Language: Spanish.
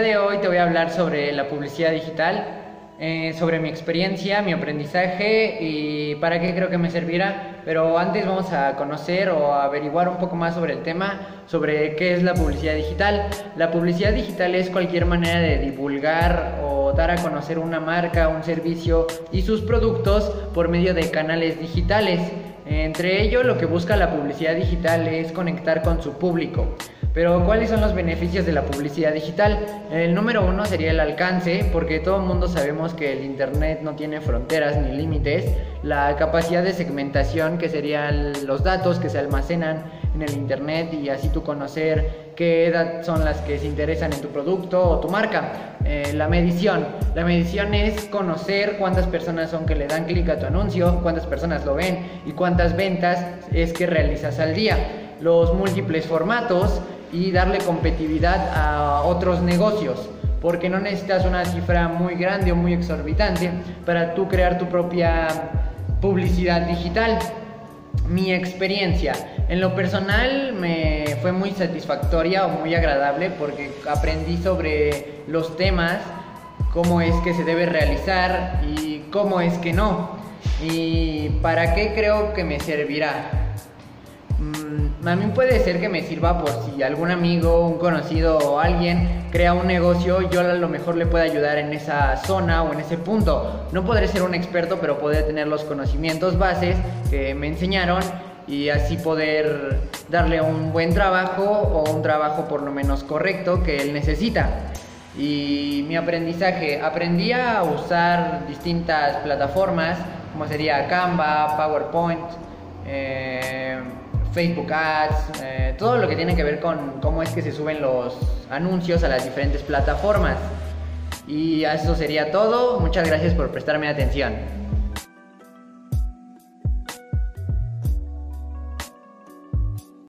de hoy te voy a hablar sobre la publicidad digital, eh, sobre mi experiencia, mi aprendizaje y para qué creo que me servirá. Pero antes vamos a conocer o averiguar un poco más sobre el tema, sobre qué es la publicidad digital. La publicidad digital es cualquier manera de divulgar o dar a conocer una marca, un servicio y sus productos por medio de canales digitales. Entre ello, lo que busca la publicidad digital es conectar con su público. Pero ¿cuáles son los beneficios de la publicidad digital? El número uno sería el alcance, porque todo el mundo sabemos que el Internet no tiene fronteras ni límites. La capacidad de segmentación, que serían los datos que se almacenan en el Internet y así tú conocer qué edad son las que se interesan en tu producto o tu marca. Eh, la medición. La medición es conocer cuántas personas son que le dan clic a tu anuncio, cuántas personas lo ven y cuántas ventas es que realizas al día. Los múltiples formatos y darle competitividad a otros negocios. Porque no necesitas una cifra muy grande o muy exorbitante para tú crear tu propia publicidad digital. Mi experiencia en lo personal me fue muy satisfactoria o muy agradable porque aprendí sobre los temas, cómo es que se debe realizar y cómo es que no. Y para qué creo que me servirá. Mí puede ser que me sirva por si algún amigo, un conocido o alguien crea un negocio, yo a lo mejor le pueda ayudar en esa zona o en ese punto. No podré ser un experto, pero podré tener los conocimientos bases que me enseñaron y así poder darle un buen trabajo o un trabajo por lo menos correcto que él necesita. Y mi aprendizaje, aprendí a usar distintas plataformas como sería Canva, PowerPoint, eh, Facebook Ads, eh, todo lo que tiene que ver con cómo es que se suben los anuncios a las diferentes plataformas. Y eso sería todo. Muchas gracias por prestarme atención.